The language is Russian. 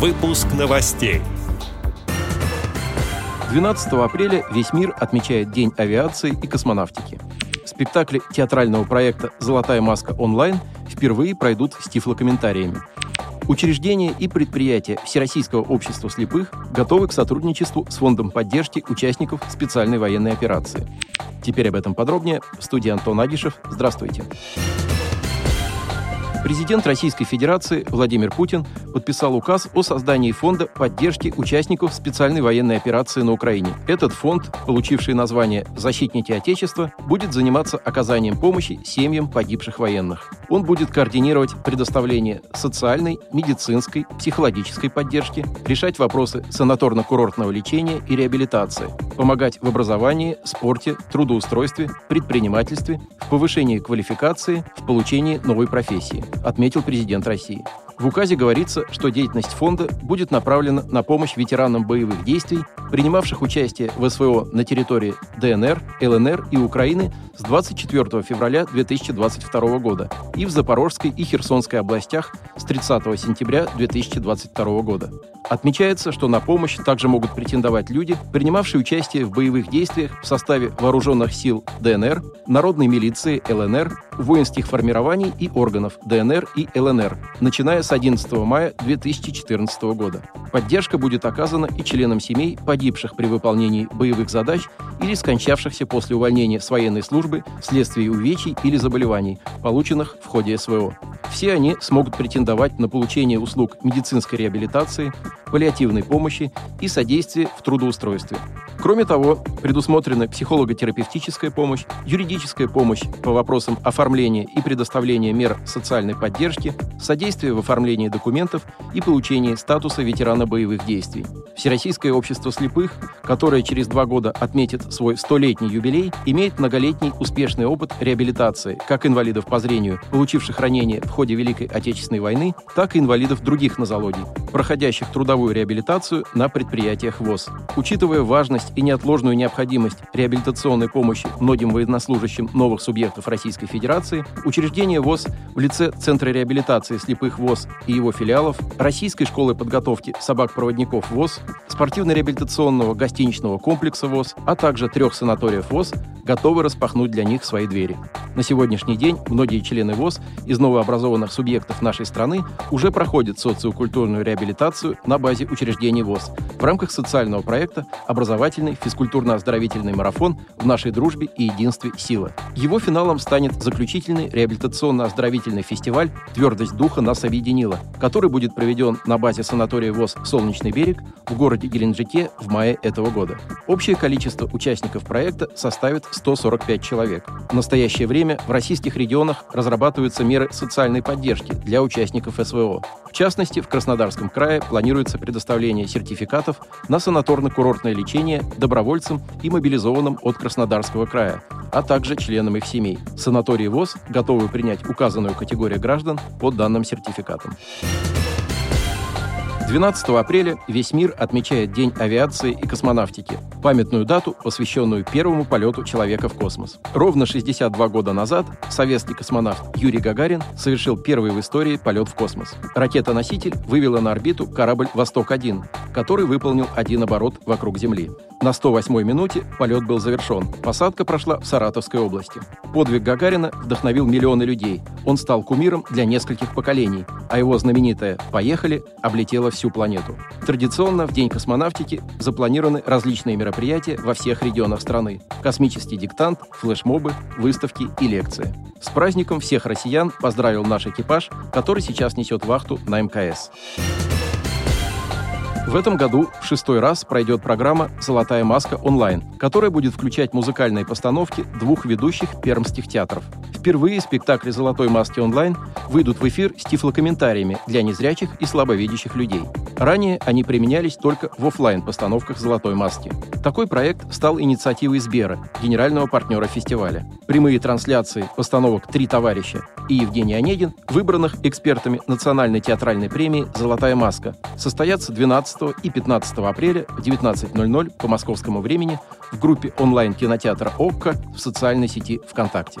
Выпуск новостей. 12 апреля весь мир отмечает День авиации и космонавтики. Спектакли театрального проекта «Золотая маска онлайн» впервые пройдут с тифлокомментариями. Учреждения и предприятия Всероссийского общества слепых готовы к сотрудничеству с Фондом поддержки участников специальной военной операции. Теперь об этом подробнее. В студии Антон Агишев. Здравствуйте. Президент Российской Федерации Владимир Путин подписал указ о создании фонда поддержки участников специальной военной операции на Украине. Этот фонд, получивший название «Защитники Отечества», будет заниматься оказанием помощи семьям погибших военных. Он будет координировать предоставление социальной, медицинской, психологической поддержки, решать вопросы санаторно-курортного лечения и реабилитации, помогать в образовании, спорте, трудоустройстве, предпринимательстве, в повышении квалификации, в получении новой профессии отметил президент России. В указе говорится, что деятельность фонда будет направлена на помощь ветеранам боевых действий, принимавших участие в СВО на территории ДНР, ЛНР и Украины с 24 февраля 2022 года и в Запорожской и Херсонской областях с 30 сентября 2022 года. Отмечается, что на помощь также могут претендовать люди, принимавшие участие в боевых действиях в составе вооруженных сил ДНР, народной милиции ЛНР, воинских формирований и органов ДНР и ЛНР, начиная с 11 мая 2014 года. Поддержка будет оказана и членам семей, погибших при выполнении боевых задач или скончавшихся после увольнения с военной службы вследствие увечий или заболеваний, полученных в ходе СВО. Все они смогут претендовать на получение услуг медицинской реабилитации, паллиативной помощи и содействия в трудоустройстве. Кроме того, предусмотрена психолого-терапевтическая помощь, юридическая помощь по вопросам оформления и предоставления мер социальной поддержки, содействие в оформлении документов и получении статуса ветерана боевых действий. Всероссийское общество слепых, которое через два года отметит свой столетний юбилей, имеет многолетний успешный опыт реабилитации как инвалидов по зрению, получивших ранения в ходе Великой Отечественной войны, так и инвалидов других нозологий, проходящих трудовую реабилитацию на предприятиях ВОЗ. Учитывая важность и неотложную необходимость реабилитационной помощи многим военнослужащим новых субъектов Российской Федерации, учреждение ВОЗ в лице Центра реабилитации слепых ВОЗ и его филиалов, Российской школы подготовки собак-проводников ВОЗ, спортивно-реабилитационного гостиничного комплекса ВОЗ, а также трех санаториев ВОЗ готовы распахнуть для них свои двери. На сегодняшний день многие члены ВОЗ из новообразованных субъектов нашей страны уже проходят социокультурную реабилитацию на базе учреждений ВОЗ в рамках социального проекта «Образовательный физкультурно-оздоровительный марафон в нашей дружбе и единстве сила». Его финалом станет заключительный реабилитационно-оздоровительный фестиваль «Твердость духа нас объединила», который будет проведен на базе санатория ВОЗ «Солнечный берег» в городе Геленджике в мае этого года. Общее количество участников проекта составит 145 человек. В настоящее время в российских регионах разрабатываются меры социальной поддержки для участников СВО. В частности, в Краснодарском крае планируется предоставление сертификатов на санаторно-курортное лечение добровольцам и мобилизованным от Краснодарского края, а также членам их семей. Санатории ВОЗ готовы принять указанную категорию граждан по данным сертификатам. 12 апреля весь мир отмечает День авиации и космонавтики, памятную дату, посвященную первому полету человека в космос. Ровно 62 года назад советский космонавт Юрий Гагарин совершил первый в истории полет в космос. Ракета-носитель вывела на орбиту корабль «Восток-1», который выполнил один оборот вокруг Земли. На 108-й минуте полет был завершен. Посадка прошла в Саратовской области. Подвиг Гагарина вдохновил миллионы людей. Он стал кумиром для нескольких поколений, а его знаменитое «Поехали» облетело всю планету. Традиционно в День космонавтики запланированы различные мероприятия во всех регионах страны. Космический диктант, флешмобы, выставки и лекции. С праздником всех россиян поздравил наш экипаж, который сейчас несет вахту на МКС. В этом году в шестой раз пройдет программа «Золотая маска онлайн», которая будет включать музыкальные постановки двух ведущих пермских театров. Впервые спектакли «Золотой маски онлайн» выйдут в эфир с тифлокомментариями для незрячих и слабовидящих людей. Ранее они применялись только в офлайн постановках «Золотой маски». Такой проект стал инициативой Сбера, генерального партнера фестиваля. Прямые трансляции постановок «Три товарища» и Евгений Онегин, выбранных экспертами Национальной театральной премии «Золотая маска», состоятся 12 и 15 апреля в 19.00 по московскому времени в группе онлайн-кинотеатра «Окко» в социальной сети ВКонтакте.